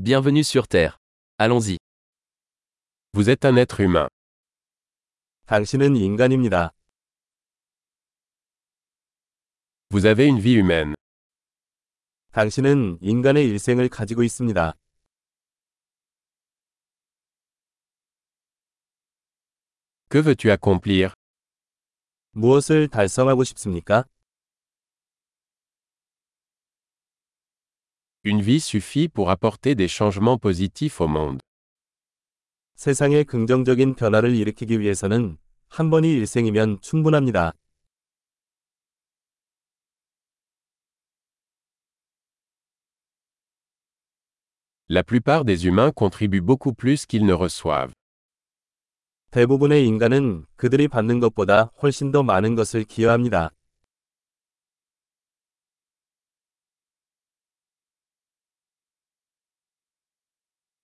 Bienvenue sur Terre. Allons-y. Vous êtes un être humain. 당신은 인간입니다. Vous avez une vie humaine. 당신은 인간의 일생을 가지고 있습니다. Que veux-tu accomplir 무엇을 달성하고 싶습니까? Une vie suffit pour apporter des changements positifs au monde. 세상에 긍정적인 변화를 일으키기 위해서는 한 번이 일생이면 충분합니다. La plupart des humains contribuent beaucoup plus qu'ils ne reçoivent. 대부분의 인간은 그들이 받는 것보다 훨씬 더 많은 것을 기여합니다.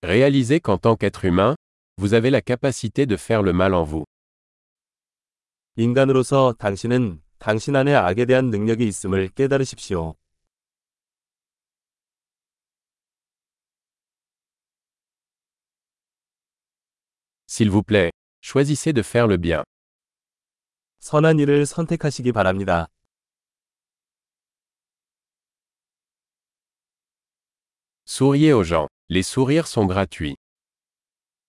Réalisez qu'en tant qu'être humain, vous avez la capacité de faire le mal en vous. 인간으로서 당신은 당신 안에 악에 대한 능력이 있음을 깨달으십시오. S'il vous plaît, choisissez de faire le bien. 선한 일을 선택하시기 바랍니다. Souriez aux gens. Les sourires sont gratuits.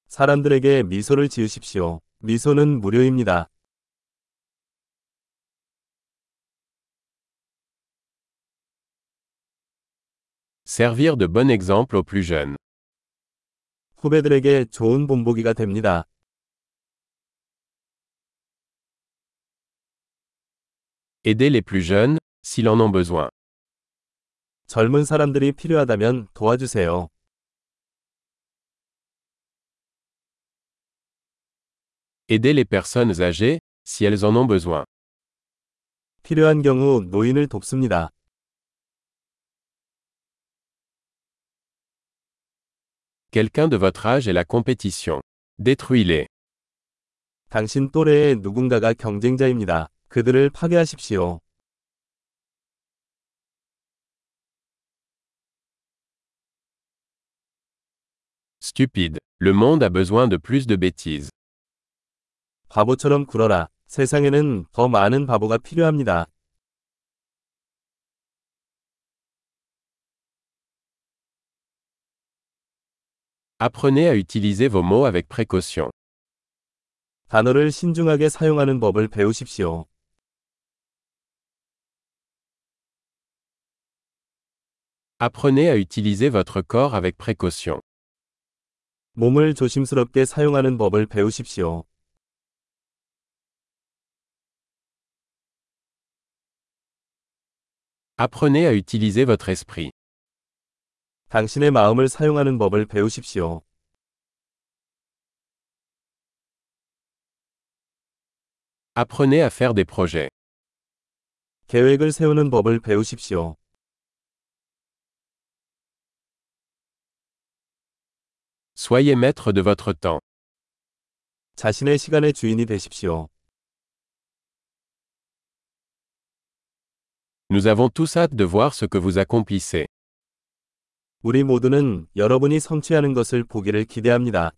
사람들에게 미소를 지으십시오. 미소는 무료입니다. Servir de bon exemple aux plus jeunes. 후배들에게 좋은 본보기가 됩니다. Aider les plus jeunes, s'ils en ont besoin. 젊은 사람들이 필요하다면 도와주세요. Aider les personnes âgées, si elles en ont besoin. 필요한 경우 노인을 돕습니다. Quelqu'un de votre âge est la compétition. Détruis-les. 당신 또래의 누군가가 경쟁자입니다. 그들을 파괴하십시오. Stupide. Le monde a besoin de plus de bêtises. 바보처럼 굴어라. 세상에는 더 많은 바보가 필요합니다. Apprenez à utiliser vos mots avec précaution. 단어를 신중하게 사용하는 법을 배우십시오. Apprenez à utiliser votre corps avec précaution. 몸을 조심스럽게 사용하는 법을 배우십시오. Apprenez à utiliser votre esprit. 당신의 마음을 사용하는 법을 배우십시오. Apprenez à faire des projets. 계획을 세우는 법을 배우십시오. Soyez maître de votre temps. 자신의 시간의 주인이 되십시오. Nous avons tous hâte de voir ce que vous accomplissez. 우리 모두는 여러분이 성취하는 것을 보기를 기대합니다.